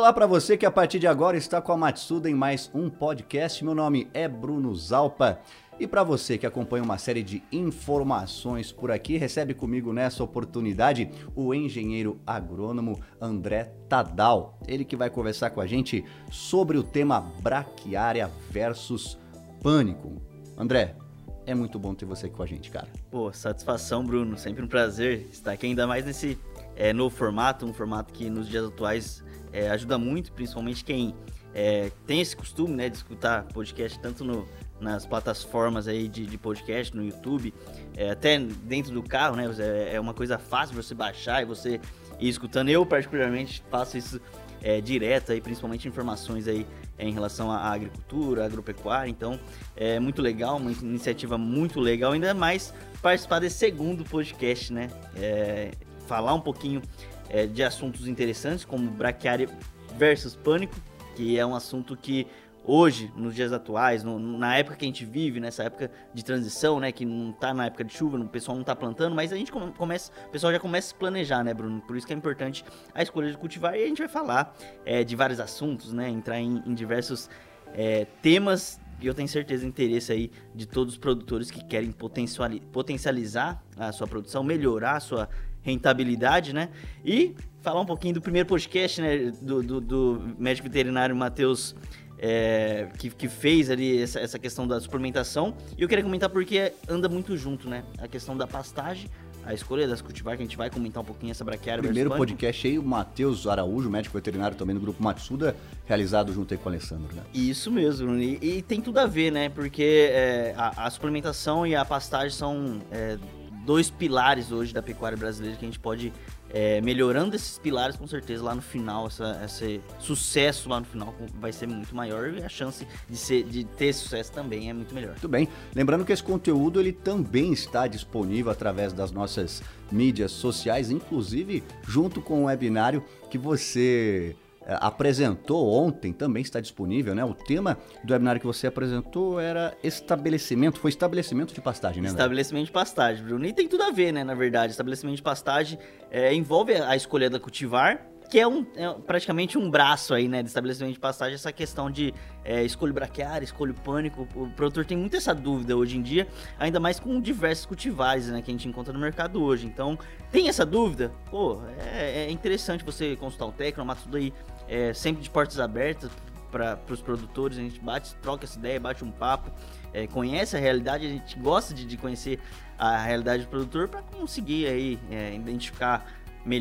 Olá para você que a partir de agora está com a Matsuda em mais um podcast. Meu nome é Bruno Zalpa. E para você que acompanha uma série de informações por aqui, recebe comigo nessa oportunidade o engenheiro agrônomo André Tadal. Ele que vai conversar com a gente sobre o tema braquiária versus pânico. André, é muito bom ter você aqui com a gente, cara. Pô, satisfação, Bruno. Sempre um prazer estar aqui, ainda mais nesse é, novo formato, um formato que nos dias atuais é, ajuda muito, principalmente quem é, tem esse costume né, de escutar podcast tanto no, nas plataformas aí de, de podcast, no YouTube, é, até dentro do carro, né? É, uma coisa fácil você baixar e você ir escutando. Eu, particularmente, faço isso é, direto aí, principalmente informações aí é, em relação à agricultura, à agropecuária. Então, é muito legal, uma iniciativa muito legal, ainda mais participar desse segundo podcast, né? É, falar um pouquinho é, de assuntos interessantes, como braquiária versus pânico, que é um assunto que hoje, nos dias atuais, no, na época que a gente vive, nessa época de transição, né, que não tá na época de chuva, o pessoal não tá plantando, mas a gente começa, o pessoal já começa a se planejar, né, Bruno? Por isso que é importante a escolha de cultivar e a gente vai falar é, de vários assuntos, né, entrar em, em diversos é, temas e eu tenho certeza interesse aí de todos os produtores que querem potencializar a sua produção, melhorar a sua rentabilidade, né? E falar um pouquinho do primeiro podcast, né, do, do, do médico veterinário Matheus é, que, que, fez ali essa, essa, questão da suplementação. E eu queria comentar porque anda muito junto, né? A questão da pastagem, a escolha das cultivar, que a gente vai comentar um pouquinho essa braquiária. Primeiro podcast aí, o Matheus Araújo, médico veterinário também do Grupo Matsuda, realizado junto aí com o Alessandro, né? Isso mesmo, e, e tem tudo a ver, né? Porque é, a, a, suplementação e a pastagem são é, dois pilares hoje da pecuária brasileira que a gente pode é, melhorando esses pilares, com certeza lá no final, essa, esse sucesso lá no final vai ser muito maior e a chance de, ser, de ter sucesso também é muito melhor. Muito bem. Lembrando que esse conteúdo ele também está disponível através das nossas mídias sociais, inclusive junto com o webinário que você apresentou ontem, também está disponível, né? O tema do webinário que você apresentou era estabelecimento, foi estabelecimento de pastagem, né? André? Estabelecimento de pastagem, Bruno. E tem tudo a ver, né? Na verdade, estabelecimento de pastagem é, envolve a escolha da cultivar, que é, um, é praticamente um braço aí, né, de estabelecimento de pastagem, essa questão de é, escolho braquiária, escolho pânico. O produtor tem muito essa dúvida hoje em dia, ainda mais com diversos cultivares, né, que a gente encontra no mercado hoje. Então, tem essa dúvida? Pô, é, é interessante você consultar o técnico, tudo aí é, sempre de portas abertas para os produtores, a gente bate, troca essa ideia, bate um papo, é, conhece a realidade, a gente gosta de, de conhecer a realidade do produtor para conseguir aí é, identificar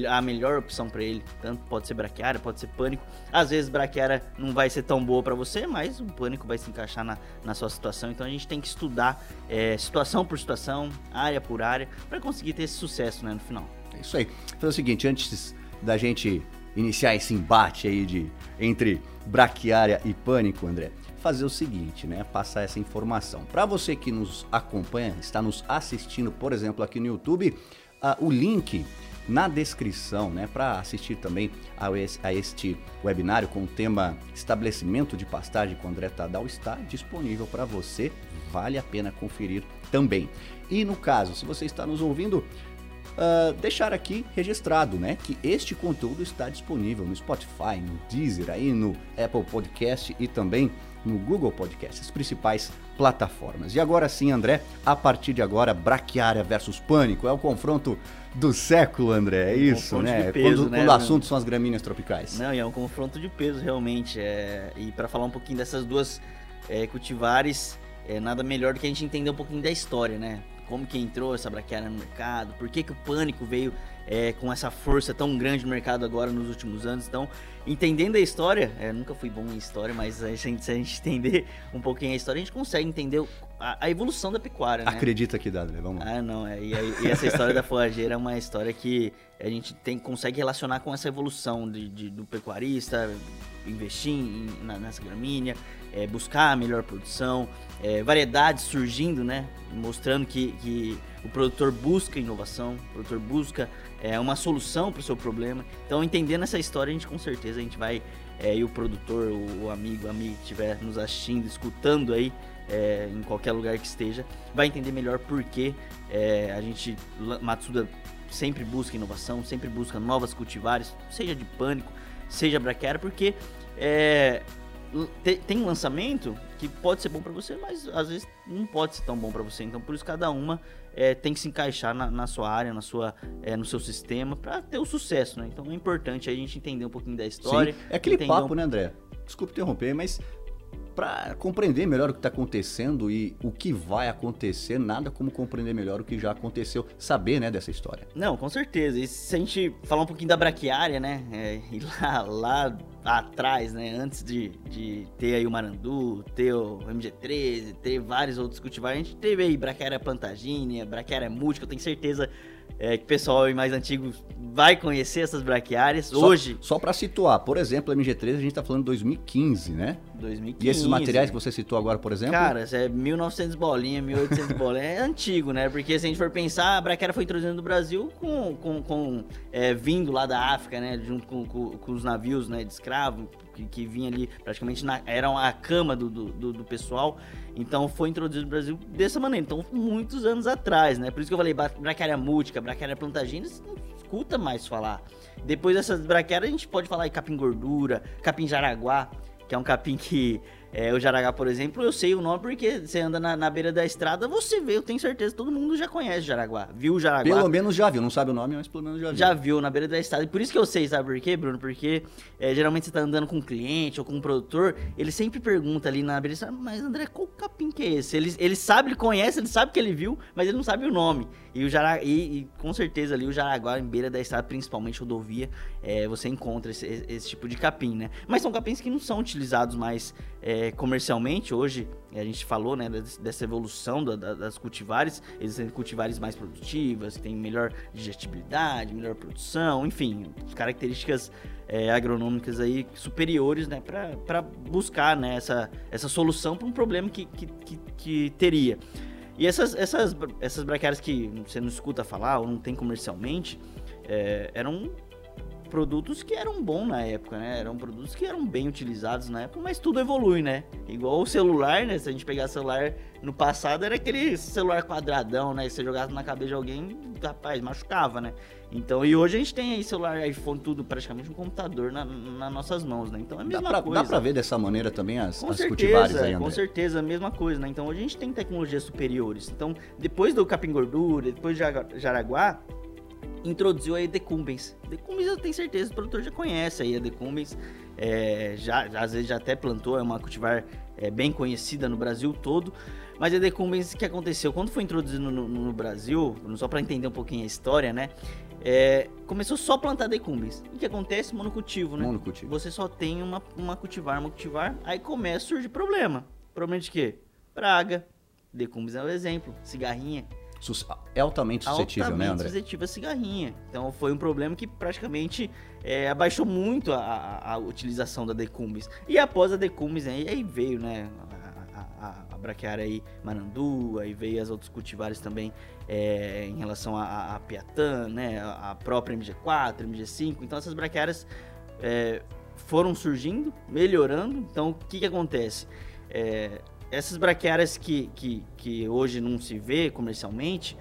a melhor opção para ele. Tanto pode ser braquiária, pode ser pânico. Às vezes braquiária não vai ser tão boa para você, mas o pânico vai se encaixar na, na sua situação. Então a gente tem que estudar é, situação por situação, área por área, para conseguir ter esse sucesso né, no final. É isso aí. É o seguinte, antes da gente iniciar esse embate aí de entre braquiária e pânico, André, fazer o seguinte, né? Passar essa informação. Para você que nos acompanha, está nos assistindo, por exemplo, aqui no YouTube, uh, o link na descrição, né, para assistir também a, a, este webinário com o tema estabelecimento de pastagem com André Tadal está disponível para você, vale a pena conferir também. E no caso, se você está nos ouvindo uh, deixar aqui registrado, né, que este conteúdo está disponível no Spotify, no Deezer, aí no Apple Podcast e também no Google Podcast, as principais plataformas. E agora sim, André, a partir de agora, Braquiária versus Pânico é o confronto do século, André, é isso, né? Peso, quando, né? quando o assunto são as gramíneas tropicais. Não, e é um confronto de peso realmente. É... E para falar um pouquinho dessas duas é, cultivares, é nada melhor do que a gente entender um pouquinho da história, né? como que entrou essa braquiária no mercado, por que, que o pânico veio é, com essa força tão grande no mercado agora nos últimos anos. Então, entendendo a história, é, nunca fui bom em história, mas a gente, se a gente entender um pouquinho a história, a gente consegue entender a, a evolução da pecuária. Né? Acredita que dá, né? Vamos lá. Ah, não, é, e, e, essa história da forrageira é uma história que a gente tem, consegue relacionar com essa evolução de, de do pecuarista, investir em, na, nessa gramínea, é, buscar a melhor produção, é, variedades surgindo, né? Mostrando que, que o produtor busca inovação, o produtor busca é, uma solução para o seu problema. Então, entendendo essa história, a gente com certeza a gente vai, é, e o produtor, o, o amigo, a amiga que estiver nos assistindo, escutando aí, é, em qualquer lugar que esteja, vai entender melhor por que é, a gente, Matsuda, sempre busca inovação, sempre busca novas cultivares, seja de pânico, seja braquiária, porque é, tem um lançamento que pode ser bom para você, mas às vezes não pode ser tão bom para você. Então, por isso, cada uma é, tem que se encaixar na, na sua área, na sua, é, no seu sistema, para ter o sucesso, né? Então, é importante a gente entender um pouquinho da história. Sim. É aquele papo, um... né, André? Desculpe interromper, mas para compreender melhor o que está acontecendo e o que vai acontecer, nada como compreender melhor o que já aconteceu, saber, né, dessa história. Não, com certeza. E se a gente falar um pouquinho da braquiária, né, é, e lá, lá atrás, né, antes de, de ter aí o Marandu, ter o MG13, ter vários outros cultivares, a gente teve aí braquiária plantagínea, braquiária múltipla, eu tenho certeza é, que o pessoal mais antigo vai conhecer essas braquiárias. Só, Hoje. Só para situar, por exemplo, a MG3 a gente tá falando de 2015, né? 2015. E esses materiais que você citou agora, por exemplo? Cara, é 1900 bolinha, 1800 bolinha. É antigo, né? Porque se a gente for pensar, a braquiária foi introduzida no Brasil com, com, com é, vindo lá da África, né? Junto com, com, com os navios né, de escravo, que, que vinha ali praticamente na, eram a cama do, do, do, pessoal. Então foi introduzido no Brasil dessa maneira. Então, muitos anos atrás, né? Por isso que eu falei, braquiária mútica, braquiária plantagina, você não escuta mais falar. Depois dessas braquiárias, a gente pode falar capim gordura, capim jaraguá, que é um capim que é, o Jaraguá, por exemplo, eu sei o nome porque você anda na, na, beira da estrada, você vê, eu tenho certeza, todo mundo já conhece Jaraguá. Viu o Jaraguá? Pelo menos já viu, não sabe o nome, mas pelo menos já viu. Já viu na beira da estrada. E por isso que eu sei, sabe por quê, Bruno? Porque é, geralmente você tá andando com um cliente ou com um produtor, ele sempre pergunta ali na beira da estrada, mas André, qual capim que é esse? Ele, ele sabe, ele conhece, ele sabe que ele viu, mas ele não sabe o nome. E, o Jaraguá, e, e com certeza ali o Jaraguá, em beira da estrada, principalmente rodovia, é, você encontra esse, esse, tipo de capim, né? Mas são capins que não são utilizados mais é, comercialmente. Hoje, a gente falou né, dessa evolução da, da, das cultivares, existem cultivares mais produtivas, que têm melhor digestibilidade, melhor produção, enfim, características é, agronômicas aí superiores né, para buscar né, essa, essa solução para um problema que, que, que, que teria. E essas, essas, essas braquiárias que você não escuta falar ou não tem comercialmente, é, eram produtos que eram bons na época, né? Eram produtos que eram bem utilizados na época, mas tudo evolui, né? Igual o celular, né? Se a gente pegar celular no passado, era aquele celular quadradão, né? Se você jogasse na cabeça de alguém, rapaz, machucava, né? Então, e hoje a gente tem aí celular, iPhone, tudo, praticamente um computador na, nas nossas mãos, né? Então é a mesma dá pra, coisa. Dá pra ver dessa maneira também as, com as certeza, cultivares aí, André. Com certeza, a mesma coisa, né? Então hoje a gente tem tecnologias superiores. Então, depois do capim gordura, depois de Jaraguá, introduziu aí Decumbens. Decumbens eu tenho certeza, o produtor já conhece aí a Decumbens. É, já, às vezes já até plantou, é uma cultivar é, bem conhecida no Brasil todo. Mas a Decumbens, o que aconteceu? Quando foi introduzido no, no, Brasil, só para entender um pouquinho a história, né? É, começou só a plantar decumbens. O que acontece? Monocultivo, né? Monocultivo. Você só tem uma, uma cultivar, uma cultivar, aí começa a surgir problema. Problema de quê? Praga. Decumbens é um exemplo. Cigarrinha. É altamente suscetível, altamente né, André? suscetível a cigarrinha. Então foi um problema que praticamente é, abaixou muito a, a, a, utilização da decumbens. E após a decumbens, aí, aí veio, né, a, a, braquiária aí Marandu, aí veio as outros cultivares também é, em relação a, a Piatã, né, a, própria MG4, MG5. Então essas braquiárias é, foram surgindo, melhorando. Então o que, que acontece? É, essas braquiárias que, que, que hoje não se vê comercialmente,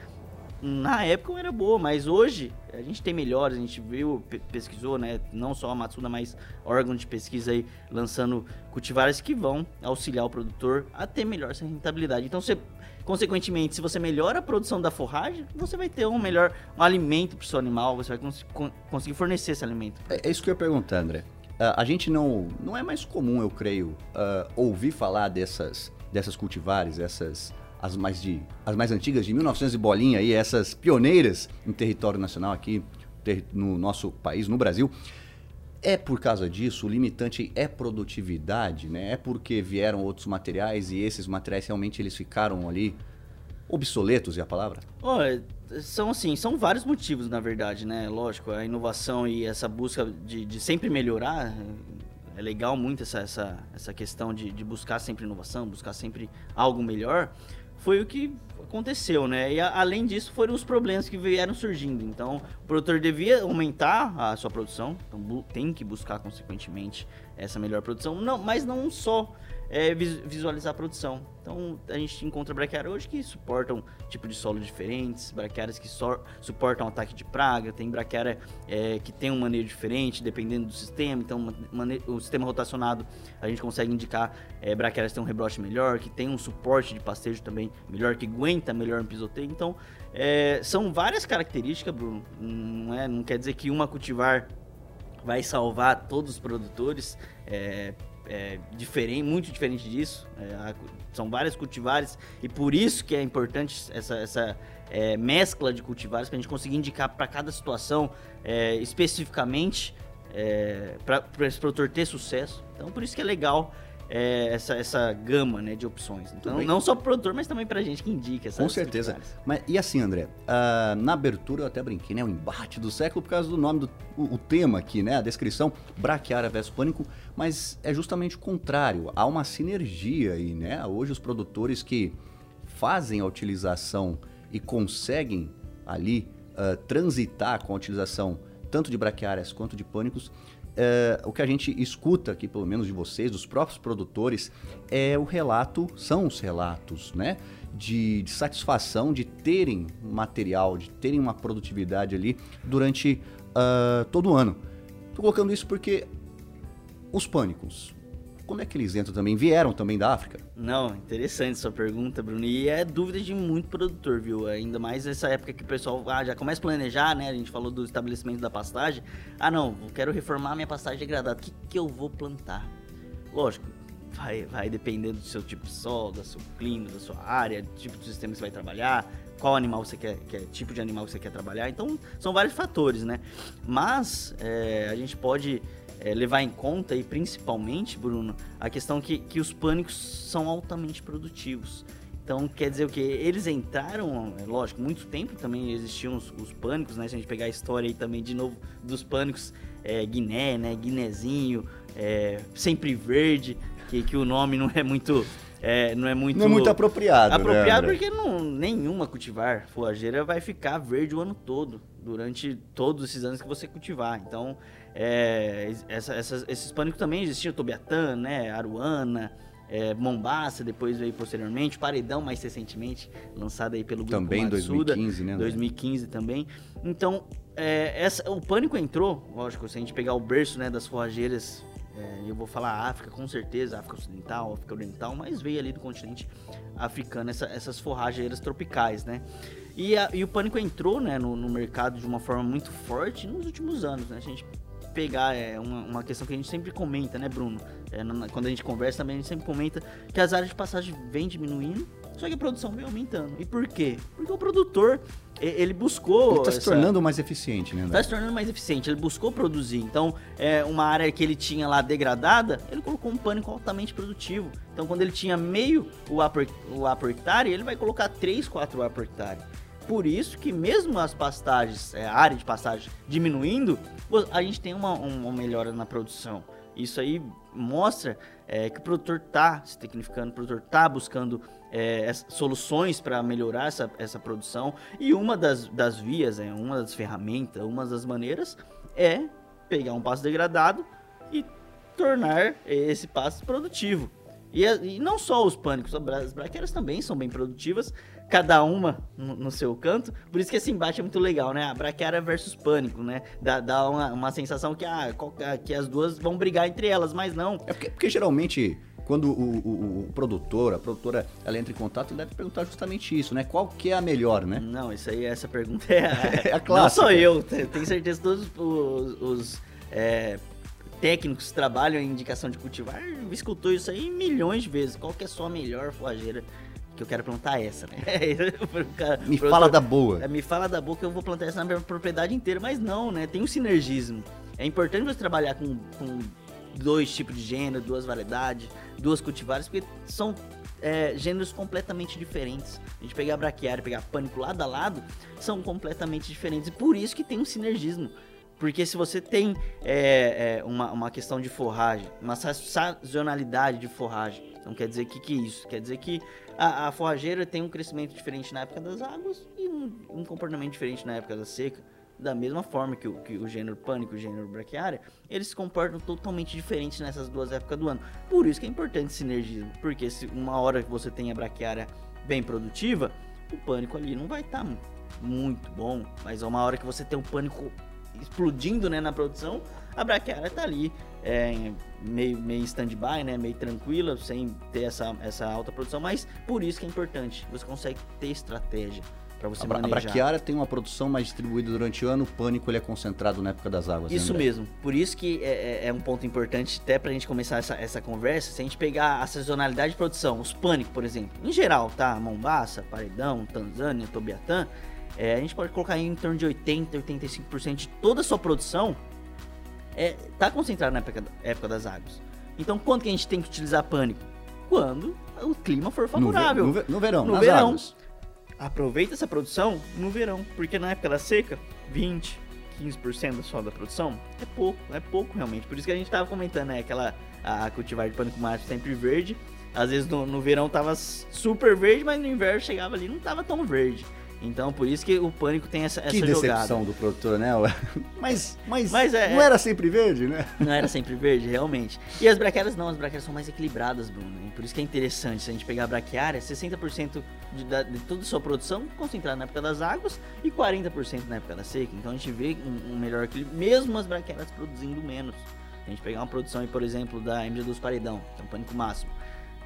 na época era boa, mas hoje a gente tem melhores, a gente viu, pesquisou, né? Não só a Matsuda, mas órgãos de pesquisa aí lançando cultivares que vão auxiliar o produtor a ter melhor essa rentabilidade. Então, você, consequentemente, se você melhora a produção da forragem, você vai ter um melhor um alimento para o seu animal, você vai cons conseguir fornecer esse alimento. É, é, isso que eu ia perguntar, André. Uh, a gente não, não é mais comum, eu creio, uh, ouvir falar dessas, dessas cultivares, essas as mais, de, as mais antigas, de 1900 e bolinha, aí, essas pioneiras em território nacional aqui no nosso país, no Brasil. É por causa disso, o limitante é produtividade, né? É porque vieram outros materiais e esses materiais realmente eles ficaram ali obsoletos, é a palavra? Olha, são assim, são vários motivos, na verdade, né? Lógico, a inovação e essa busca de, de sempre melhorar, é legal muito essa, essa, essa questão de, de buscar sempre inovação, buscar sempre algo melhor foi o que aconteceu, né? E a, além disso, foram os problemas que vieram surgindo. Então, o produtor devia aumentar a sua produção, então tem que buscar consequentemente essa melhor produção. Não, mas não só é, visualizar a produção. Então a gente encontra braquiárias hoje que suportam tipo de solo diferentes, braquiárias que so, suportam ataque de praga, tem braquiária é, que tem um manejo diferente dependendo do sistema. Então o sistema rotacionado a gente consegue indicar é, braquiárias que tem um rebrote melhor, que tem um suporte de pastejo também melhor, que aguenta melhor no pisoteio. Então é, são várias características, Bruno. Não, é, não quer dizer que uma cultivar vai salvar todos os produtores. É, é, diferente, muito diferente disso. É, são várias cultivares e por isso que é importante essa, essa é, mescla de cultivares para a gente conseguir indicar para cada situação é, especificamente é, para esse produtor ter sucesso. Então por isso que é legal é, essa, essa gama né, de opções. Então, não só para o produtor, mas também para a gente que indica. Com certeza. Mas, e assim, André, uh, na abertura eu até brinquei, né? O embate do século por causa do nome do o, o tema aqui, né? A descrição, braquiária versus pânico, mas é justamente o contrário. Há uma sinergia aí, né? Hoje os produtores que fazem a utilização e conseguem ali uh, transitar com a utilização tanto de braquiárias quanto de pânicos, é, o que a gente escuta aqui, pelo menos de vocês, dos próprios produtores, é o relato, são os relatos, né? De, de satisfação de terem material, de terem uma produtividade ali durante uh, todo o ano. Estou colocando isso porque os pânicos, como é que eles entram também? Vieram também da África? Não, interessante sua pergunta, Bruno. E é dúvida de muito produtor, viu? Ainda mais nessa época que o pessoal ah, já começa a planejar, né? A gente falou do estabelecimento da pastagem. Ah, não, eu quero reformar minha pastagem degradada. O que, que eu vou plantar? Lógico, vai, vai dependendo do seu tipo de solo, do seu clima, da sua área, do tipo de sistema que você vai trabalhar, qual animal você quer, quer tipo de animal que você quer trabalhar. Então, são vários fatores, né? Mas é, a gente pode é, levar em conta, e principalmente, Bruno, a questão que, que os pânicos são altamente produtivos. Então, quer dizer o que? Eles entraram, é lógico, muito tempo também existiam os, os, pânicos, né? Se a gente pegar a história aí também de novo dos pânicos, é, Guiné, né? Guinezinho, é, sempre verde, que, que o nome não é muito. É, não é muito. Não é muito apropriado. Apropriado né, porque não, nenhuma cultivar forrageira vai ficar verde o ano todo, durante todos esses anos que você cultivar. Então, é, essa, essas, esses pânicos também existiam, Tobiatã, né, Aruana, é, Mombasa, depois veio posteriormente, Paredão mais recentemente, lançado aí pelo grupo Também Matsuda, 2015, né? 2015 também. Então, é, essa, o pânico entrou, lógico, se a gente pegar o berço né, das forrageiras, é, eu vou falar África com certeza, África Ocidental, África Oriental, mas veio ali do continente africano essa, essas forrageiras tropicais, né? E, a, e o pânico entrou né, no, no mercado de uma forma muito forte nos últimos anos, né? A gente pegar é, uma, uma questão que a gente sempre comenta, né, Bruno? É, na, quando a gente conversa também, a gente sempre comenta que as áreas de passagem vêm diminuindo, só que a produção vem aumentando. E por quê? Porque o produtor, ele buscou... Ele está se tornando mais eficiente, né? Está se tornando mais eficiente, ele buscou produzir. Então, é, uma área que ele tinha lá degradada, ele colocou um pânico altamente produtivo. Então, quando ele tinha meio o por, o por hectare, ele vai colocar 3, 4 A por hectare por isso que mesmo as pastagens, é, a área de pastagem diminuindo, a gente tem uma, uma melhora na produção. Isso aí mostra é, que o produtor está se tecnificando, o produtor está buscando é, soluções para melhorar essa, essa produção. E uma das, das vias, é, uma das ferramentas, uma das maneiras é pegar um pasto degradado e tornar esse pasto produtivo. E, e não só os pânicos, as braqueiras também são bem produtivas, cada uma no, no, seu canto. Por isso que esse embate é muito legal, né? A braquiária versus pânico, né? Dá, dá uma, uma sensação que, ah, que as duas vão brigar entre elas, mas não. É porque, porque geralmente quando o, o, o, produtor, a produtora, ela entra em contato, deve perguntar justamente isso, né? Qual que é a melhor, né? Não, isso aí, essa pergunta é, é a clássica. Não sou eu, tenho certeza que todos os, os é, técnicos que trabalham em indicação de cultivar escutou isso aí milhões de vezes. Qual que é a sua melhor foageira? Que eu quero plantar essa, né? Cara, me fala da boa. É, me fala da boa que eu vou plantar essa na minha propriedade inteira, mas não, né? Tem um sinergismo. É importante você trabalhar com, com dois tipos de gênero, duas variedades, duas cultivares, porque são é, gêneros completamente diferentes. A gente pegar braquiária, pegar pânico lado a lado, são completamente diferentes. E por isso que tem um sinergismo. Porque se você tem é, é, uma, uma questão de forragem, uma sazonalidade de forragem, então quer dizer que que é isso? Quer dizer que a, a, forrageira tem um crescimento diferente na época das águas e um, um, comportamento diferente na época da seca. da mesma forma que o, que o gênero pânico e o gênero braquiária, eles se comportam totalmente diferentes nessas duas épocas do ano. Por isso que é importante sinergismo, porque se uma hora que você tem a braquiária bem produtiva, o pânico ali não vai estar tá muito bom, mas uma hora que você tem o pânico explodindo né, na produção, a braquiária tá ali é, meio, meio stand-by, né, meio tranquila, sem ter essa, essa alta produção, mas por isso que é importante, você consegue ter estratégia para você a, manejar. A braquiária tem uma produção mais distribuída durante o ano, o pânico ele é concentrado na época das águas. Né, isso mesmo, por isso que é, é, é um ponto importante até para a gente começar essa, essa conversa, se a gente pegar a sazonalidade de produção, os pânicos, por exemplo, em geral, tá, Mombasa, Paredão, Tanzânia, Tobiatã, é, a gente pode colocar em torno de 80, 85% de toda a sua produção é, tá concentrado na época, época das águas. Então, quando que a gente tem que utilizar pânico? Quando o clima for favorável. No, no, no verão, no verão. Águas. Aproveita essa produção no verão, porque na época da seca, 20, 15% só da produção é pouco, é pouco realmente. Por isso que a gente tava comentando, né? Aquela a cultivar de pânico macho sempre verde. Às vezes no, no verão tava super verde, mas no inverno chegava ali não tava tão verde. Então, por isso que o Pânico tem essa, essa que jogada. Decepção do produtor, né? Mas, mas, mas é, não era sempre verde, né? Não era sempre verde, realmente. E as braquiárias não, as braquiárias são mais equilibradas, Bruno. E por isso que é interessante, se a gente pegar a braquiária, 60% de, de, toda a sua produção concentrada na época das águas e 40% na época da seca. Então a gente vê um, um melhor equilíbrio, mesmo as braquiárias produzindo menos. A gente pegar uma produção, por exemplo, da MG2 Paredão, que é um pânico máximo.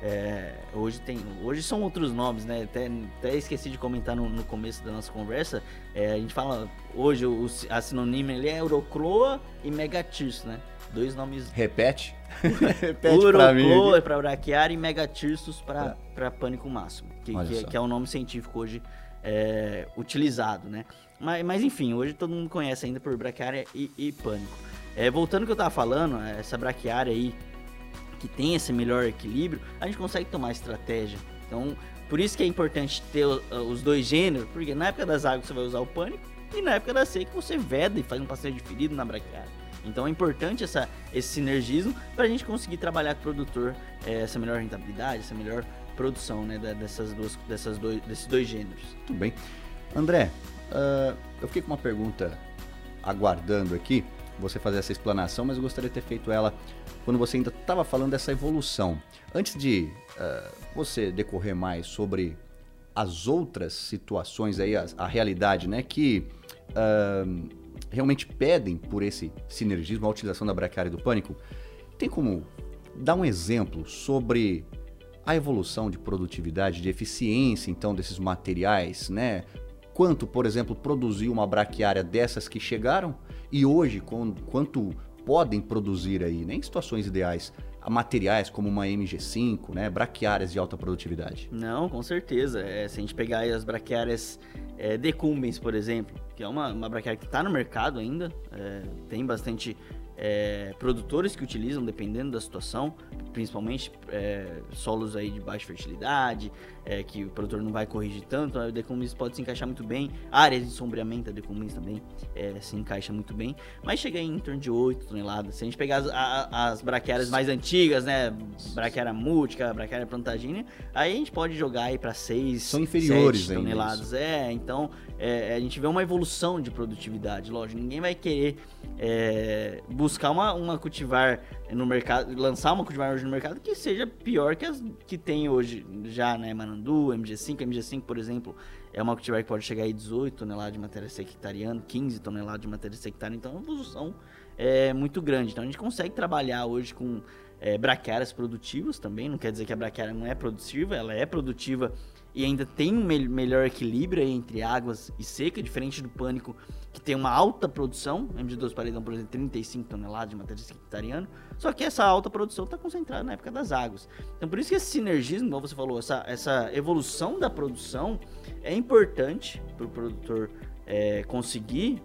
É, hoje tem, hoje são outros nomes, né? Até, até esqueci de comentar no, no começo da nossa conversa. É, a gente fala hoje o, a sinônimo ele é Eurocloa e Megatirso, né? Dois nomes. Repete. Repete Eurocloa é para braquiária e Megatirsus para é. pânico máximo, que, que, que, é o nome científico hoje é, utilizado, né? Mas, mas enfim, hoje todo mundo conhece ainda por braquiária e, e pânico. É, voltando ao que eu tava falando, essa braquiária aí que tem esse melhor equilíbrio, a gente consegue tomar estratégia. Então, por isso que é importante ter os dois gêneros, porque na época das águas você vai usar o pânico e na época da seca você veda e faz um passeio de ferido na braquiária. Então é importante essa, esse sinergismo para a gente conseguir trabalhar com o produtor é, essa melhor rentabilidade, essa melhor produção né, dessas duas, dessas dois, desses dois gêneros. Muito bem. André, uh, eu fiquei com uma pergunta aguardando aqui você fazer essa explanação, mas eu gostaria de ter feito ela quando você ainda estava falando dessa evolução. Antes de uh, você decorrer mais sobre as outras situações aí, a, a realidade, né, que uh, realmente pedem por esse sinergismo, a utilização da braquiária do pânico, tem como dar um exemplo sobre a evolução de produtividade, de eficiência, então, desses materiais, né? Quanto, por exemplo, produziu uma braquiária dessas que chegaram e hoje, com, quanto podem produzir aí, né, em situações ideais, materiais como uma MG5, né, braquiárias de alta produtividade? Não, com certeza. É, se a gente pegar as braquiárias é, decumbens, por exemplo, que é uma, uma braquiária que está no mercado ainda, é, tem bastante é, produtores que utilizam, dependendo da situação, principalmente é, solos aí de baixa fertilidade, é, que o produtor não vai corrigir tanto, o decumbens pode se encaixar muito bem, áreas de sombreamento a decumbens também é, se encaixa muito bem, mas chega em torno de 8 toneladas. Se a gente pegar as, a, as braquiárias mais antigas, né, braquiária mútica, braquiária plantagínea, aí a gente pode jogar aí para 6, São inferiores 7 toneladas. É, então é, a gente vê uma evolução de produtividade, lógico, ninguém vai querer é, buscar uma, uma cultivar no mercado, lançar uma cultivar hoje no mercado que seja pior que as que tem hoje já, né, Manandu, MG5, MG5, por exemplo, é uma cultivar que pode chegar a 18 toneladas de matéria sectariana, 15 toneladas de matéria sectariana, então é uma evolução é, muito grande. Então a gente consegue trabalhar hoje com é, braquiárias produtivas também, não quer dizer que a braquiária não é produtiva, ela é produtiva e ainda tem um me melhor equilíbrio entre águas e seca, diferente do pânico, que tem uma alta produção, MG2 Paredão, por exemplo, 35 toneladas de matéria sectariana, só que essa alta produção está concentrada na época das águas. Então, por isso que esse sinergismo, como você falou, essa, essa evolução da produção é importante para o produtor é, conseguir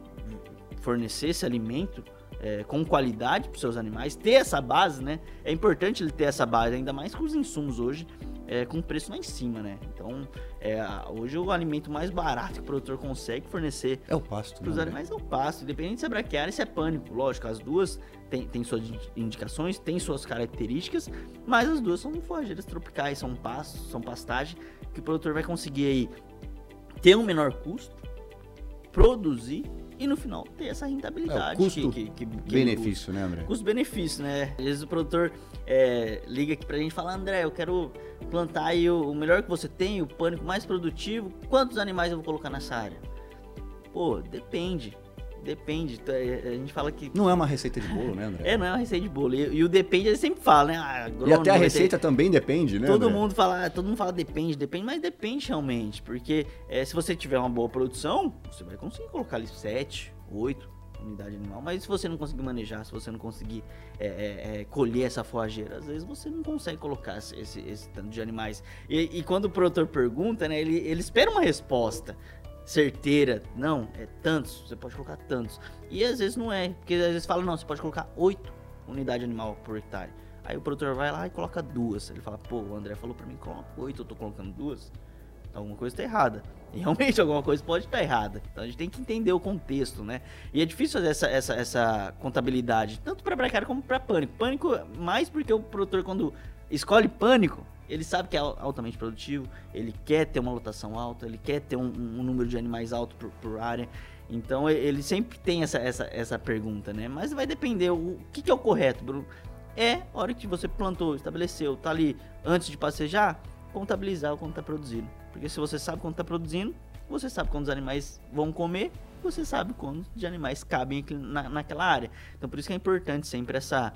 fornecer esse alimento é, com qualidade para seus animais, ter essa base, né? É importante ele ter essa base, ainda mais com os insumos hoje é, com preço lá em cima, né? Então, é, hoje o alimento mais barato que o produtor consegue fornecer é o pasto. Para os né? animais é o pasto. Independente se é braquiária, se é pânico. Lógico, as duas têm, têm suas indicações, têm suas características, mas as duas são forrageiras tropicais, são pastos, são pastagem, que o produtor vai conseguir aí ter um menor custo, produzir e no final ter essa rentabilidade. É, custo, que, que, que benefício, né, André? Custo-benefício, né? Às vezes o produtor é, liga aqui pra gente e fala, André, eu quero plantar aí o, o melhor que você tem, o pânico mais produtivo, quantos animais eu vou colocar nessa área? Pô, depende. Depende. É, a gente fala que. Não é uma receita de bolo, né, André? É, não é uma receita de bolo. E, e o depende, ele sempre fala, né? Ah, e até a receita também depende, né? Todo André? mundo fala, todo mundo fala depende, depende, mas depende realmente. Porque é, se você tiver uma boa produção, você vai conseguir colocar ali 7, 8 unidade animal. Mas se você não conseguir manejar, se você não conseguir é, é, é, colher essa forrageira, às vezes você não consegue colocar esse, esse, esse tanto de animais. E, e, quando o produtor pergunta, né, ele, ele espera uma resposta certeira. Não, é tantos, você pode colocar tantos. E às vezes não é, porque às vezes fala, não, você pode colocar 8 unidades animal por hectare. Aí o produtor vai lá e coloca duas. Ele fala, pô, o André falou pra mim, coloca 8, eu tô colocando duas. Então alguma coisa tá errada. E realmente alguma coisa pode estar tá errada. Então a gente tem que entender o contexto, né? E é difícil fazer essa, essa, essa contabilidade, tanto para braquiária como para pânico. Pânico, mais porque o produtor, quando escolhe pânico, ele sabe que é altamente produtivo, ele quer ter uma lotação alta, ele quer ter um, um número de animais alto por, por, área. Então ele sempre tem essa, essa, essa pergunta, né? Mas vai depender o que, que é o correto, Bruno. É a hora que você plantou, estabeleceu, tá ali antes de passejar, contabilizar o quanto está produzindo. Porque se você sabe quanto está produzindo, você sabe quantos animais vão comer, você sabe quantos de animais cabem na, naquela área. Então por isso que é importante sempre essa,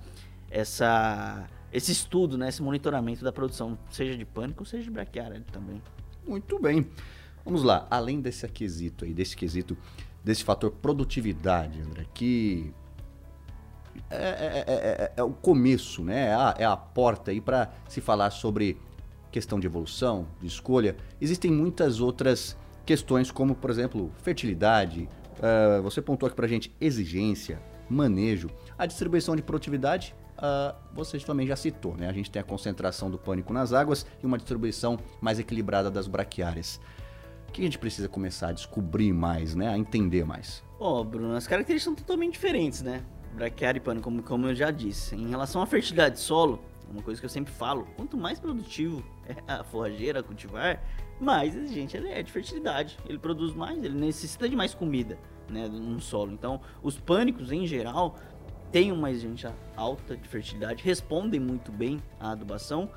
essa esse estudo, né, esse monitoramento da produção, seja de pânico, seja de braquiária também. Muito bem. Vamos lá, além desse quesito aí, desse quesito, desse fator produtividade, André, que é, é, é, é o começo, né? É a, é a porta aí para se falar sobre questão de evolução, de escolha. Existem muitas outras questões, como, por exemplo, fertilidade. Uh, você pontuou aqui para gente exigência, manejo, a distribuição de produtividade uh, você também já citou, né? A gente tem a concentração do pânico nas águas e uma distribuição mais equilibrada das braquiárias. O que a gente precisa começar a descobrir mais, né? A entender mais? Ó, oh, Bruno, as características são totalmente diferentes, né? Braquiária e pânico, como, como eu já disse. Em relação à fertilidade de solo, uma coisa que eu sempre falo, quanto mais produtivo é a forrageira, a cultivar, mais exigente ele é de fertilidade. Ele produz mais, ele necessita de mais comida, né, no solo. Então, os pânicos em geral têm uma exigência alta de fertilidade, respondem muito bem à adubação.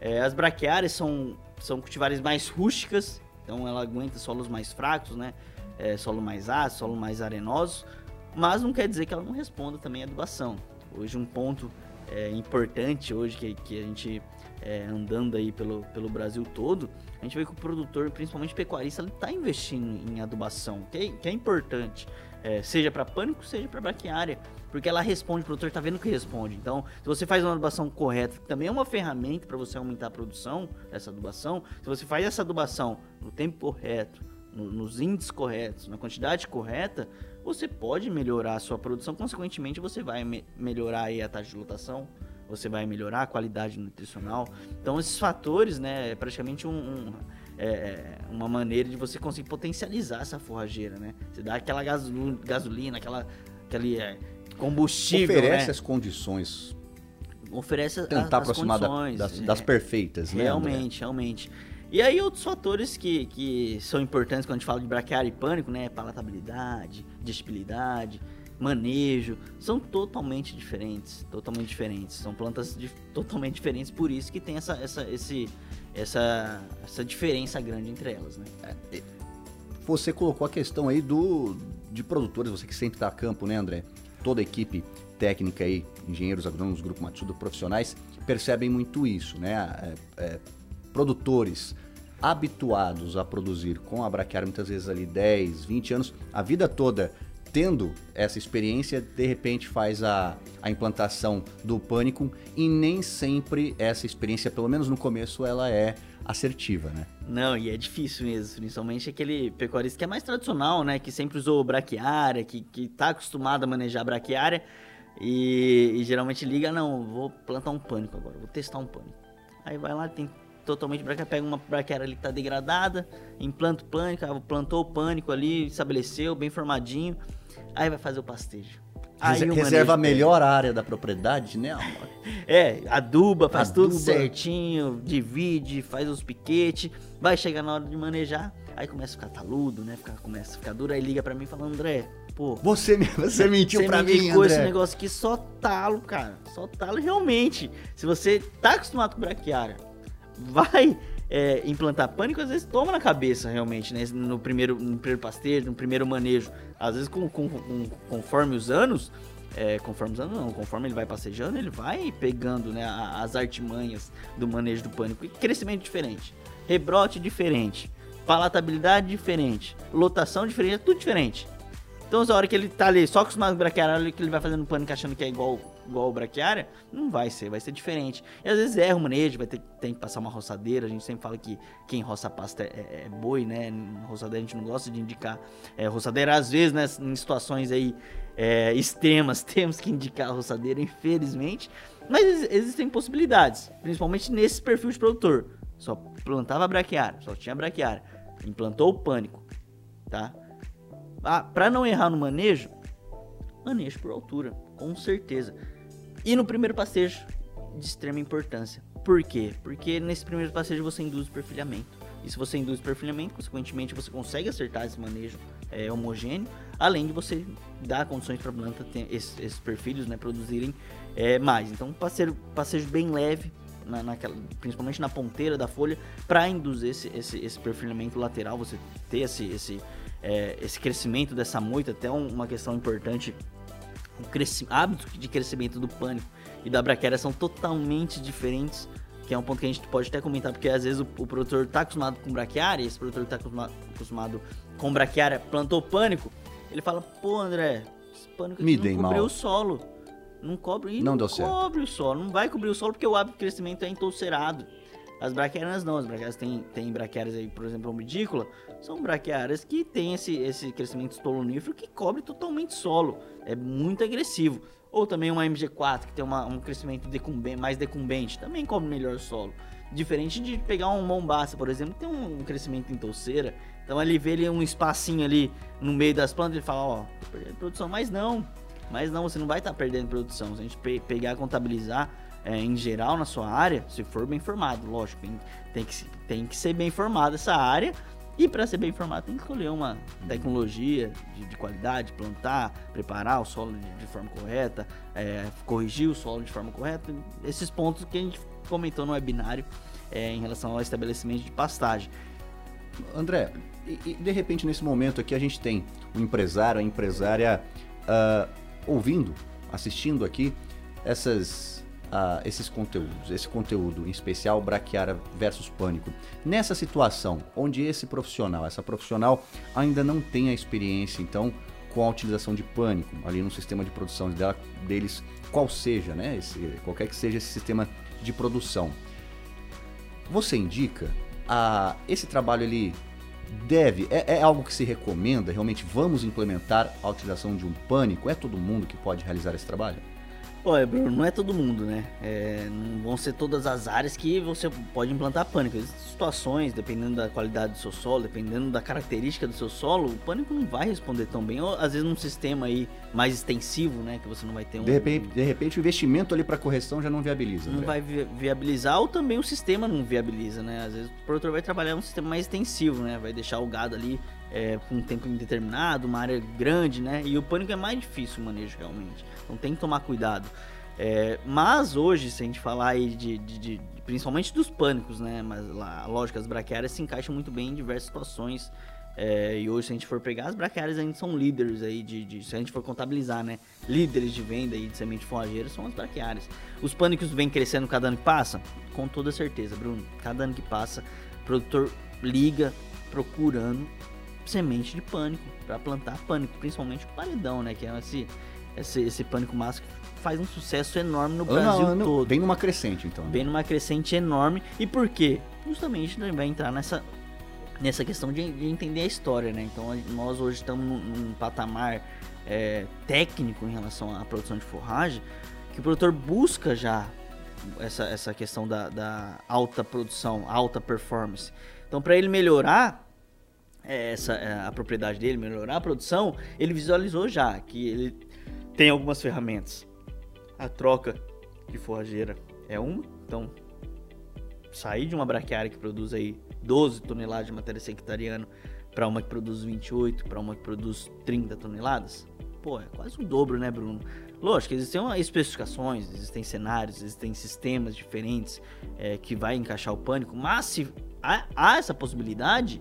É, as braquiárias são, são cultivares mais rústicas, então ela aguenta solos mais fracos, né? É, solo mais ácido, solo mais arenoso, mas não quer dizer que ela não responda também à adubação. Hoje um ponto é, importante hoje que, que a gente é, andando aí pelo, pelo Brasil todo, a gente vê que o produtor, principalmente pecuarista, ele está investindo em adubação, que é, que é importante, é, seja para pânico, seja para braquiária, porque ela responde, o produtor está vendo que responde. Então, se você faz uma adubação correta, que também é uma ferramenta para você aumentar a produção dessa adubação, se você faz essa adubação no tempo correto, no, nos índices corretos, na quantidade correta, você pode melhorar a sua produção, consequentemente você vai me melhorar a taxa de lotação, você vai melhorar a qualidade nutricional. Então esses fatores, né, é praticamente um, um é, é, uma maneira de você conseguir potencializar essa forrageira, né? Você dá aquela gasolina, aquela, aquele é, combustível, Oferece né? as condições oferece tentar as, aproximar condições, das, das, perfeitas, né? Realmente, André? realmente. E aí outros fatores que, que são importantes quando a gente fala de braquiária e pânico, né? Palatabilidade, digestibilidade, manejo, são totalmente diferentes, totalmente diferentes. São plantas de, totalmente diferentes, por isso que tem essa, essa, esse, essa, essa diferença grande entre elas, né? É, você colocou a questão aí do de produtores, você que sempre está a campo, né, André? Toda a equipe técnica aí, engenheiros agrônomos, grupo Matsudo, profissionais, percebem muito isso, né? É, é, produtores habituados a produzir com a braquiária muitas vezes ali 10, 20 anos, a vida toda tendo essa experiência, de repente faz a, a implantação do pânico e nem sempre essa experiência, pelo menos no começo, ela é assertiva, né? Não, e é difícil mesmo, principalmente aquele pecuarista que é mais tradicional, né? Que sempre usou braquiária, que, que tá acostumado a manejar braquiária e, e geralmente liga, não, vou plantar um pânico agora, vou testar um pânico. Aí vai lá, tem totalmente braquiária, pega uma braquiária ali que tá degradada, implanta o pânico, plantou o pânico ali, estabeleceu, bem formadinho, aí vai fazer o pastejo. Aí Reserva a melhor área da propriedade, né? É, aduba, faz aduba. tudo certinho, divide, faz os piquetes, vai chegar na hora de manejar, aí começa a ficar taludo, né? Fica, começa a ficar duro, aí liga para mim falando, André, Pô, Você, você mentiu você pra me mim, indicou André. esse negócio aqui só talo, cara. Só talo realmente. Se você tá acostumado com braquiária, vai é, implantar pânico, às vezes toma na cabeça realmente, né? No primeiro, no primeiro pastejo, no primeiro manejo. Às vezes, com, com- com- conforme os anos, é, conforme os anos não, conforme ele vai passejando, ele vai pegando né, as artimanhas do manejo do pânico. E crescimento diferente, rebrote diferente, palatabilidade diferente, lotação diferente, é tudo diferente. Então, a hora que ele tá ali só com braquiária, a hora que ele vai fazendo pânico achando que é igual, igual braquiária, não vai ser, vai ser diferente. E às vezes erra o manejo, vai ter tem que passar uma roçadeira. A gente sempre fala que quem roça pasta é, é boi, né? Roçadeira a gente não gosta de indicar é, roçadeira. Às vezes, né, em situações aí é, extremas, temos que indicar a roçadeira, infelizmente. Mas ex- existem possibilidades, principalmente nesse perfil de produtor. Só plantava braquiária, só tinha braquiária. Implantou o pânico, tá? Ah, pra não errar no manejo, manejo por altura, com certeza. E no primeiro passejo, de extrema importância. Por quê? Porque nesse primeiro passejo você induz o perfilhamento. E se você induz o perfilhamento, consequentemente você consegue acertar esse manejo é, homogêneo, além de você dar condições para a planta ter esses, esses perfilhos né, produzirem é, mais. Então, passeio, passejo bem leve, na, naquela, principalmente na ponteira da folha, para induzir esse, esse, esse perfilhamento lateral, você ter esse, esse, é, esse crescimento dessa moita, até um- uma questão importante, o hábito de crescimento do pânico e da braquiária são totalmente diferentes, que é um ponto que a gente pode até comentar, porque às vezes o, o produtor está acostumado com braquiária, e esse produtor está acostumado, acostumado com braquiária, plantou pânico, ele fala, pô André, esse pânico Me não cobriu mal. o solo, não cobre, e Não deu certo. cobre o solo, não vai cobrir o solo porque o hábito de crescimento é entolcerado. As braquiárias não, as braquiárias tem, tem braquiárias aí, por exemplo, a medícula, são braquiárias que tem esse, esse crescimento estolonífero que cobre totalmente solo, é muito agressivo. Ou também uma MG4 que tem uma- um crescimento decumbe- mais decumbente, também cobre melhor solo. Diferente de pegar um Mombasa, por exemplo, que tem um, um crescimento em touceira, então ali vê ele um espacinho ali no meio das plantas, ele fala, ó, perdendo produção, mas não, mas não, você não vai estar perdendo produção. Se a gente pe- pegar contabilizar é, em geral na sua área, se for bem informado, lógico, tem, que, tem que ser bem informado essa área. E para ser bem informado, tem que escolher uma tecnologia de, de qualidade, plantar, preparar o solo de, de forma correta, é, corrigir o solo de forma correta. Esses pontos que a gente comentou no webinário é, em relação ao estabelecimento de pastagem. André, e, e, de repente nesse momento aqui a gente tem um empresário, a empresária ah, ouvindo, assistindo aqui essas, ah, esses conteúdos, esse conteúdo em especial braquiária versus pânico. Nessa situação onde esse profissional, essa profissional ainda não tem a experiência, então com a utilização de pânico ali no sistema de produção dela, deles, qual seja, né, esse, qualquer que seja esse sistema de produção. Você indica a, esse trabalho ele deve, é, é algo que se recomenda, realmente vamos implementar a utilização de um pânico? É todo mundo que pode realizar esse trabalho? Olha, Bruno, não é todo mundo, né? É, não vão ser todas as áreas que você pode implantar pânico. Existem situações, dependendo da qualidade do seu solo, dependendo da característica do seu solo, o pânico não vai responder tão bem. Ou às vezes num sistema aí mais extensivo, né? Que você não vai ter um. De repente, de repente o investimento ali para correção já não viabiliza. Não André. vai vi- viabilizar, ou também o sistema não viabiliza, né? Às vezes o produtor vai trabalhar um sistema mais extensivo, né? Vai deixar o gado ali é, um tempo indeterminado, uma área grande, né? E o pânico é mais difícil o manejo realmente. Então tem que tomar cuidado. É, mas hoje, se a gente falar aí de, de- de- principalmente dos pânicos, né? Mas lá, lógico, as braquiárias se encaixam muito bem em diversas situações. É, e hoje, se a gente for pegar, as braquiárias ainda são líderes aí de, de- Se a gente for contabilizar, né? Líderes de venda aí de semente forrageira são as braquiárias. Os pânicos vêm crescendo cada ano que passa? Com toda certeza, Bruno. Cada ano que passa, o produtor liga procurando semente de pânico para plantar pânico, principalmente o paredão, né? Que é esse, esse, esse pânico massa que faz um sucesso enorme no Ano Brasil ano, todo. Vem numa crescente, então. né? Bem numa crescente enorme. E por quê? Justamente vai entrar nessa, nessa questão de, de entender a história, né? Então nós hoje estamos num, num patamar é, técnico em relação à produção de forragem, que o produtor busca já essa, essa questão da, da alta produção, alta performance. Então para ele melhorar essa, é, a propriedade dele, melhorar a produção, ele visualizou já que ele tem algumas ferramentas. A troca de forrageira é uma, então sair de uma braquiária que produz aí 12 toneladas de matéria seca hectariana para uma que produz 28, para uma que produz 30 toneladas, pô, é quase o dobro, né, Bruno? Lógico, existem especificações, existem cenários, existem sistemas diferentes é, que vai encaixar o pânico, mas se há, há essa possibilidade,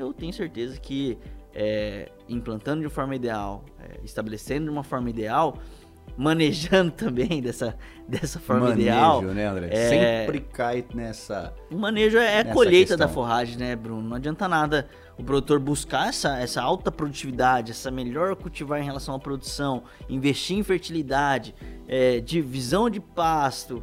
eu tenho certeza que é, implantando de forma ideal, é, estabelecendo de uma forma ideal, manejando também dessa, dessa forma manejo, ideal. né, André? É... Sempre cai nessa. O manejo é a colheita questão. da forragem, né, Bruno? Não adianta nada o produtor buscar essa, essa alta produtividade, essa melhor cultivar em relação à produção, investir em fertilidade, é, divisão de pasto,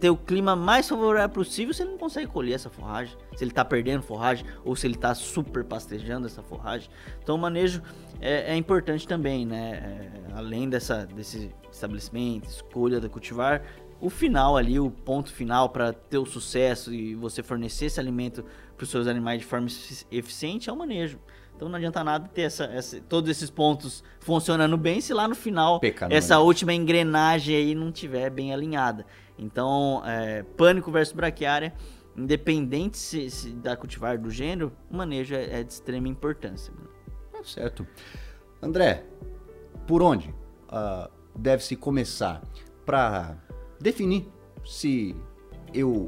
ter o clima mais favorável possível, ele não consegue colher essa forragem, se ele está perdendo forragem ou se ele está super pastejando essa forragem. Então o manejo é, é importante também, né? É, além dessa, desse estabelecimento, escolha da cultivar, o final ali, o ponto final para ter o sucesso e você fornecer esse alimento para os seus animais de forma eficiente é o manejo. Então não adianta nada ter essa, essa, todos esses pontos funcionando bem se lá no final essa última engrenagem aí não tiver bem alinhada. Então, é, pânico versus braquiária, independente se, se da cultivar do gênero, o manejo é, é de extrema importância. Tá certo. André, por onde uh, deve-se começar para definir se eu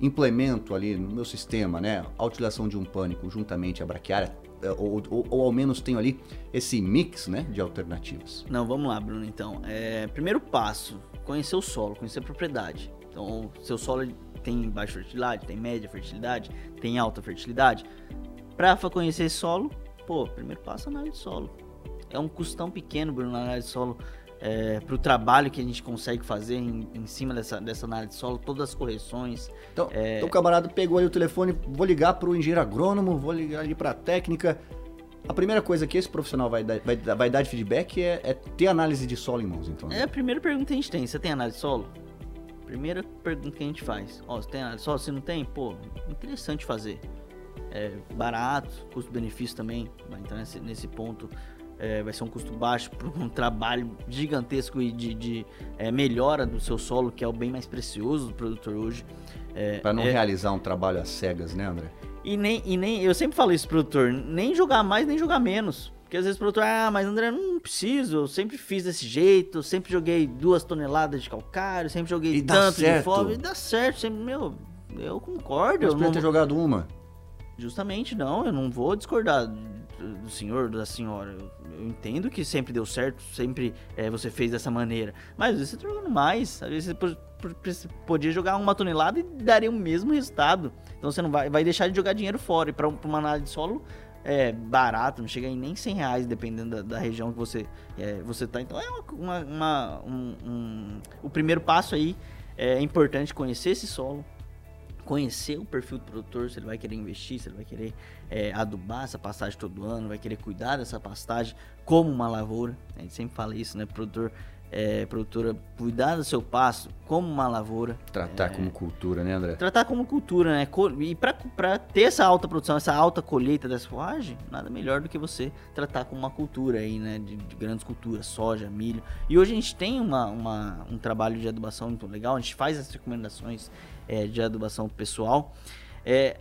implemento ali no meu sistema, né, a utilização de um pânico juntamente à braquiária, ou, ou, ou, ao menos tenho ali esse mix, né, de alternativas. Não, vamos lá, Bruno, então. É, primeiro passo, conhecer o solo, conhecer a propriedade. Então, seu solo tem baixa fertilidade, tem média fertilidade, tem alta fertilidade. Para conhecer solo, pô, primeiro passo é análise de solo. É um custão pequeno, Bruno, na análise de solo é, para o trabalho que a gente consegue fazer em, em, cima dessa, dessa análise de solo, todas as correções. Então, é... então o camarada pegou aí o telefone, vou ligar para o engenheiro agrônomo, vou ligar ali para a técnica. A primeira coisa que esse profissional vai dar, vai, vai dar de feedback é, é, ter análise de solo em mãos, então. Né? É a primeira pergunta que a gente tem. Você tem análise de solo? Primeira pergunta que a gente faz. Ó, você tem análise de solo? Se não tem, pô, interessante fazer. É barato, custo-benefício também vai entrar nesse, nesse ponto é, vai ser um custo baixo para um trabalho gigantesco e de, de é, melhora do seu solo, que é o bem mais precioso do produtor hoje. É, para não é realizar um trabalho às cegas, né, André? E nem, e nem, eu sempre falo isso pro produtor, nem jogar mais, nem jogar menos. Porque às vezes o produtor, ah, mas André, não preciso, eu sempre fiz desse jeito, sempre joguei duas toneladas de calcário, sempre joguei e tanto de fome, e dá certo, sempre, meu, eu concordo. Mas eu não ter jogado uma. Justamente, não, eu não vou discordar do senhor, da senhora. Eu, eu entendo que sempre deu certo, sempre é, você fez dessa maneira. Mas às vezes você tá jogando mais. Às vezes você podia jogar uma tonelada e daria o mesmo resultado. Então você não vai, vai deixar de jogar dinheiro fora. E para uma análise de solo é barato, não chega em nem 100 reais, dependendo da, da região que você, é, você tá. Então é uma, uma um, um, o primeiro passo aí é importante conhecer esse solo, conhecer o perfil do produtor, se ele vai querer investir, se ele vai querer é, adubar essa pastagem todo ano, vai querer cuidar dessa pastagem como uma lavoura. A gente sempre fala isso, né? Produtor, é, produtora, cuidar do seu pasto como uma lavoura. Tratar é, como cultura, né, André? Tratar como cultura, né? E para ter essa alta produção, essa alta colheita dessa forragem, nada melhor do que você tratar como uma cultura aí, né? De, de grandes culturas, soja, milho. E hoje a gente tem uma, uma, um trabalho de adubação muito legal, a gente faz as recomendações é, de adubação pessoal. É,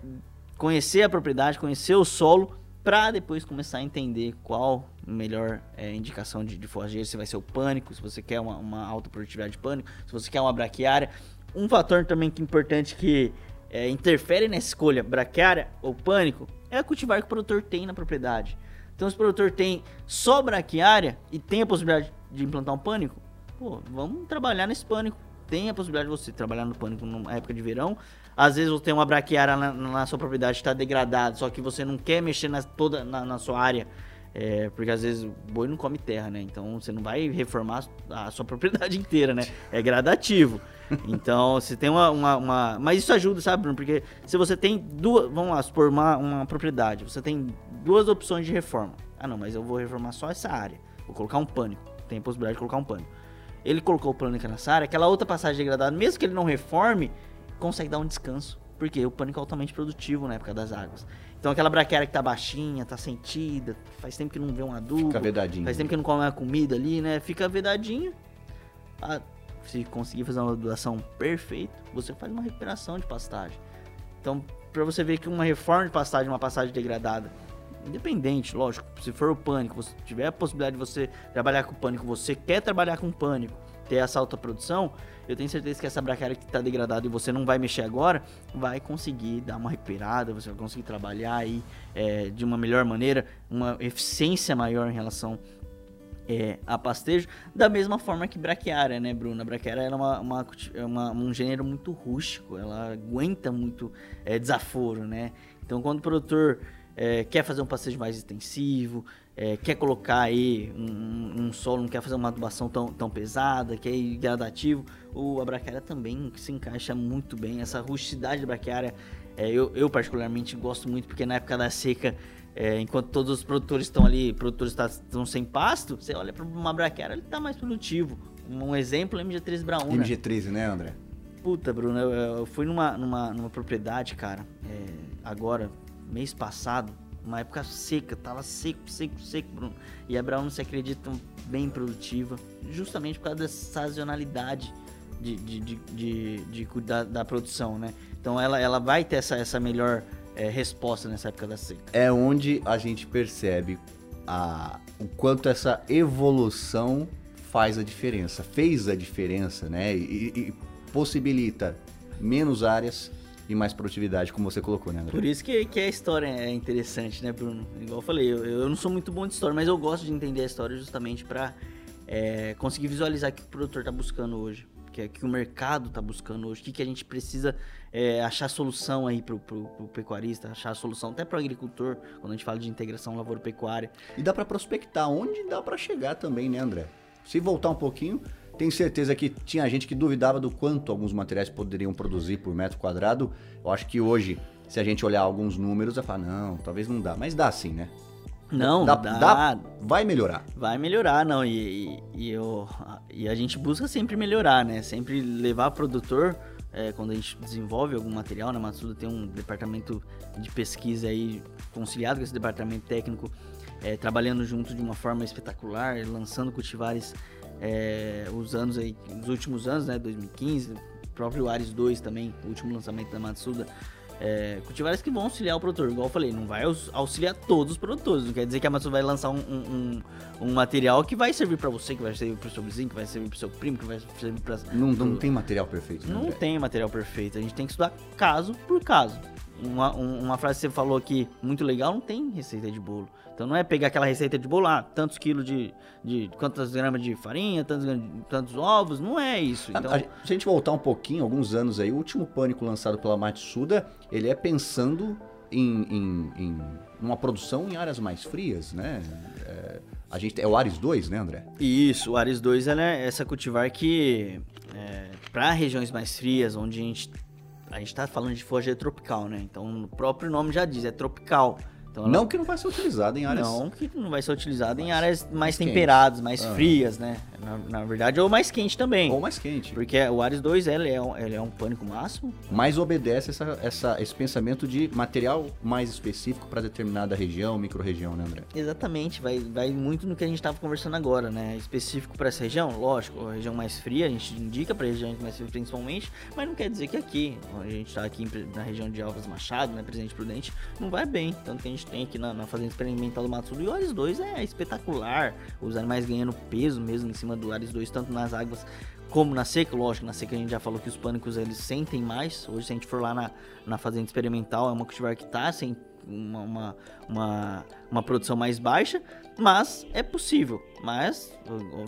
conhecer a propriedade, conhecer o solo, para depois começar a entender qual melhor é, indicação de, de forrageiro, se vai ser o pânico, se você quer uma, uma alta produtividade de pânico, se você quer uma braquiária. Um fator também que é importante que é, interfere nessa escolha, braquiária ou pânico, é a cultivar que o produtor tem na propriedade. Então, se o produtor tem só braquiária e tem a possibilidade de implantar um pânico, pô, vamos trabalhar nesse pânico tem a possibilidade de você trabalhar no pânico na época de verão. Às vezes você tem uma braquiária na, na sua propriedade está degradada, só que você não quer mexer na, toda na, na sua área. É, porque às vezes o boi não come terra, né? Então você não vai reformar a sua propriedade inteira, né? É gradativo. Então você tem uma, uma, uma, Mas isso ajuda, sabe, Bruno? Porque se você tem duas. Vamos lá, supor uma, uma propriedade, você tem duas opções de reforma. Ah, não, mas eu vou reformar só essa área. Vou colocar um pânico. Tem a possibilidade de colocar um pânico ele colocou o pânico nessa área, aquela outra passagem degradada, mesmo que ele não reforme, consegue dar um descanso. Porque o pânico é altamente produtivo na época das águas. Então aquela braquiária que tá baixinha, tá sentida, faz tempo que não vê um adubo. Fica vedadinho. Faz tempo que não come a comida ali, né? Fica vedadinho. Ah, se conseguir fazer uma doação perfeita, você faz uma recuperação de pastagem. Então, para você ver que uma reforma de pastagem, uma pastagem degradada, independente, lógico, se for o pânico, se tiver a possibilidade de você trabalhar com pânico, você quer trabalhar com pânico, ter essa alta produção, eu tenho certeza que essa braquiária que está degradada e você não vai mexer agora, vai conseguir dar uma recuperada, você vai conseguir trabalhar aí é, de uma melhor maneira, uma eficiência maior em relação é, a pastejo, da mesma forma que braquiária, né, Bruna? Braquiária é uma, uma, uma, um gênero muito rústico, ela aguenta muito é, desaforo, né? Então, quando o produtor é, quer fazer um pastejo mais extensivo, é, quer colocar aí um, um, solo, não quer fazer uma adubação tão, tão pesada, quer ir gradativo, o, a braquiária também se encaixa muito bem. Essa rusticidade da braquiária, é, eu, eu, particularmente gosto muito, porque na época da seca, é, enquanto todos os produtores estão ali, produtores tá, estão sem pasto, você olha para uma braquiária, ele está mais produtivo. Um exemplo, MG3 Brauna. MG13, né, André? Puta, Bruno, eu, eu fui numa, numa, numa propriedade, cara, é, agora, mês passado, uma época seca, tava seco, seco, seco, Bruno. E a Brown se acredita bem produtiva, justamente por causa dessa sazonalidade de, de, de, de, da produção, né? Então ela, ela vai ter essa, essa melhor é, resposta nessa época da seca. É onde a gente percebe a, o quanto essa evolução faz a diferença, fez a diferença, né? E, e possibilita menos áreas, e mais produtividade, como você colocou, né, André? Por isso que, que a história é interessante, né, Bruno? Igual eu falei, eu, eu não sou muito bom de história, mas eu gosto de entender a história justamente para é, conseguir visualizar o que o produtor está buscando hoje, o que, que o mercado está buscando hoje, o que, que a gente precisa é, achar solução aí pro, pro, pro, pecuarista, achar solução até pro agricultor, quando a gente fala de integração lavoura-pecuária. E dá para prospectar onde dá para chegar também, né, André? Se voltar um pouquinho, tenho certeza que tinha gente que duvidava do quanto alguns materiais poderiam produzir por metro quadrado. Eu acho que hoje, se a gente olhar alguns números, vai falar, não, talvez não dá. Mas dá sim, né? Não, dá, dá, dá, vai melhorar. Vai melhorar, não. E, e, e, eu, e a gente busca sempre melhorar, né? Sempre levar produtor, é, quando a gente desenvolve algum material, né? Matsuda tem um departamento de pesquisa aí conciliado com esse departamento técnico, é, trabalhando junto de uma forma espetacular, lançando cultivares é, os anos aí, os últimos anos, né, 2015, o próprio Ares 2 também, o último lançamento da Matsuda, é, cultivares que vão auxiliar o produtor, igual eu falei, não vai auxiliar todos os produtores, não quer dizer que a Matsuda vai lançar um, um, um material que vai servir para você, que vai servir para o seu vizinho, que vai servir para o seu primo, que vai servir para... Não, não tem material perfeito, né, Não tem material perfeito, a gente tem que estudar caso por caso. Uma, uma frase que você falou aqui, muito legal, não tem receita de bolo. Então não é pegar aquela receita de bolo, ah, tantos quilos de, de quantas gramas de farinha, tantos, tantos ovos, não é isso. Então... A, a, se a gente voltar um pouquinho, alguns anos aí, o último pânico lançado pela Matsuda, ele é pensando em, em, em uma produção em áreas mais frias, né? É, a gente é o Ares 2, né, André? Isso, o Ares 2 é essa cultivar que é, para regiões mais frias, onde a gente a gente está falando de forja tropical, né? Então o próprio nome já diz, é tropical. Então, ela... Não que não vai ser utilizado em áreas. Não que não vai ser utilizado em áreas mais, mais temperadas, mais ah. frias, né? Na, na, verdade, ou mais quente também. Ou mais quente. Porque o Ares 2 ele é, um, ele é um pânico máximo. Mas obedece essa, essa, esse pensamento de material mais específico para determinada região, micro-região, né, André? Exatamente. Vai, vai muito no que a gente estava conversando agora, né? Específico para essa região, lógico, a região mais fria, a gente indica para regiões mais frias principalmente, mas não quer dizer que aqui, a gente está aqui na região de Alves Machado, né, Presidente Prudente, não vai bem. Tanto que a gente tem aqui na, na Fazenda Experimental do Mato Sul. E o Ares 2 é espetacular. Os animais ganhando peso mesmo em cima do Ares 2, tanto nas águas como na seca. Lógico, na seca a gente já falou que os pânicos eles sentem mais. Hoje, se a gente for lá na, na Fazenda Experimental, é uma cultivar que tá sem uma, uma, uma, uma produção mais baixa, mas é possível. Mas,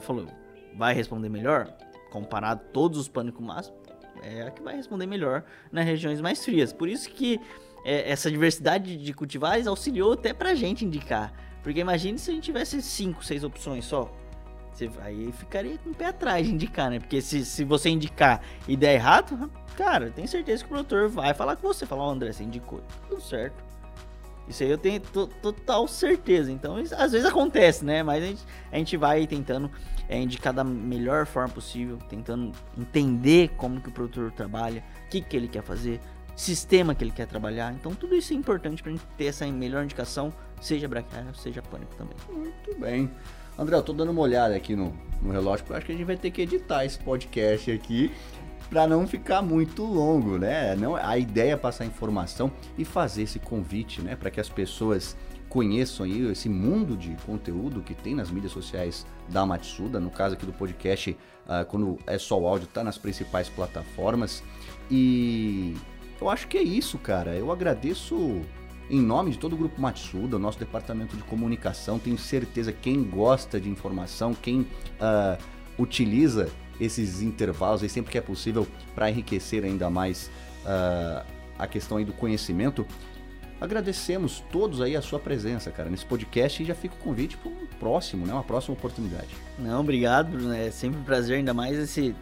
falou, vai responder melhor? Comparado todos os pânicos máximos, é a que vai responder melhor nas regiões mais frias. Por isso que é, essa diversidade de cultivares auxiliou até pra gente indicar. Porque imagine se a gente tivesse 5, 6 opções só. Você, aí ficaria com o pé atrás de indicar, né? Porque se, se você indicar e der errado, cara, tenho certeza que o produtor vai falar com você. Falar, oh, André, você indicou. Tudo certo. Isso aí eu tenho total certeza. Então, isso, às vezes acontece, né? Mas a gente, a gente vai tentando é, indicar da melhor forma possível, tentando entender como que o produtor trabalha, o que, que ele quer fazer, sistema que ele quer trabalhar. Então tudo isso é importante para a gente ter essa melhor indicação, seja braquiária, seja pânico também. Muito bem. André, eu tô dando uma olhada aqui no, no relógio, porque eu acho que a gente vai ter que editar esse podcast aqui para não ficar muito longo, né? Não, a ideia é passar informação e fazer esse convite, né, para que as pessoas conheçam aí esse mundo de conteúdo que tem nas mídias sociais da Matsuda, no caso aqui do podcast, uh, quando é só o áudio, tá nas principais plataformas. E eu acho que é isso, cara. Eu agradeço em nome de todo o Grupo Matsuda, nosso departamento de comunicação. Tenho certeza quem gosta de informação, quem uh, utiliza esses intervalos aí sempre que é possível para enriquecer ainda mais uh, a questão aí do conhecimento. Agradecemos todos aí a sua presença, cara, nesse podcast e já fica o convite para um próximo, né? Uma próxima oportunidade. Não, obrigado, Bruno. É sempre um prazer, ainda mais esse,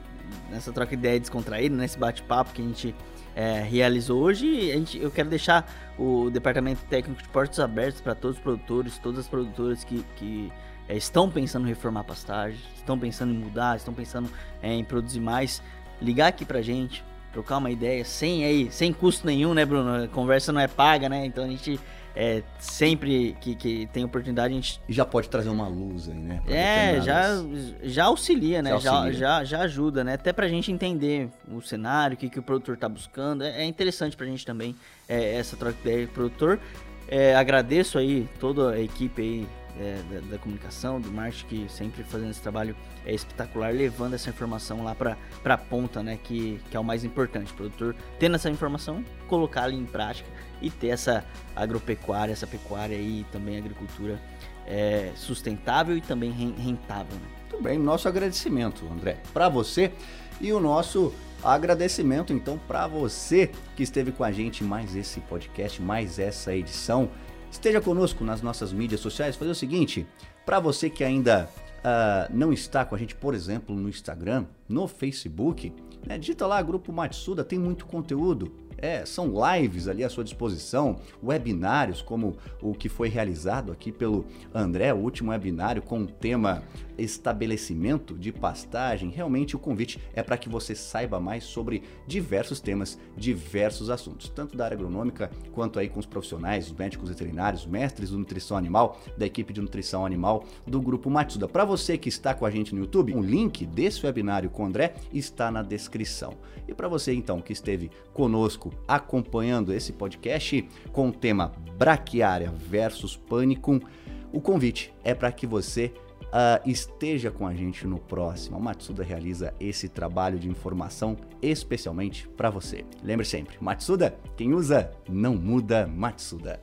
nessa troca de ideia descontraída, nesse bate-papo que a gente é, realizou hoje. A gente, eu quero deixar o departamento técnico de portos abertos para todos os produtores, todas as produtoras que, que é, estão pensando em reformar a pastagem, estão pensando em mudar, estão pensando é, em produzir mais. Ligar aqui pra gente, trocar uma ideia sem aí, sem custo nenhum, né, Bruno? A conversa não é paga, né? Então a gente é, sempre que, que tem oportunidade a gente e já pode trazer uma luz aí, né? É, já já auxilia, né? Já, auxilia. já, já ajuda, né? Até pra gente entender o cenário, o que, que o produtor tá buscando. É, é interessante pra gente também é, essa troca de ideia produtor. É, agradeço aí toda a equipe aí é, da, da, comunicação, do marketing, que sempre fazendo esse trabalho é espetacular, levando essa informação lá para a ponta, né, que, que é o mais importante. O produtor tendo essa informação, colocá-la em prática e ter essa agropecuária, essa pecuária e também agricultura é, sustentável e também rentável. Né? Muito bem, nosso agradecimento, André, para você e o nosso agradecimento então para você que esteve com a gente mais esse podcast, mais essa edição. Esteja conosco nas nossas mídias sociais. Fazer o seguinte, para você que ainda uh, não está com a gente, por exemplo, no Instagram, no Facebook, né, digita lá Grupo Matsuda, tem muito conteúdo. É, são lives ali à sua disposição, webinários como o que foi realizado aqui pelo André, o último webinário com o tema estabelecimento de pastagem, realmente o convite é para que você saiba mais sobre diversos temas, diversos assuntos, tanto da área agronômica quanto aí com os profissionais, os médicos veterinários, mestres de nutrição animal, da equipe de nutrição animal do grupo Matsuda. Para você que está com a gente no YouTube, o link desse webinário com o André está na descrição. E para você então que esteve conosco acompanhando esse podcast com o tema braquiária versus pânico, o convite é para que você Uh, esteja com a gente no próximo. A Matsuda realiza esse trabalho de informação especialmente para você. Lembre sempre, Matsuda, quem usa não muda Matsuda.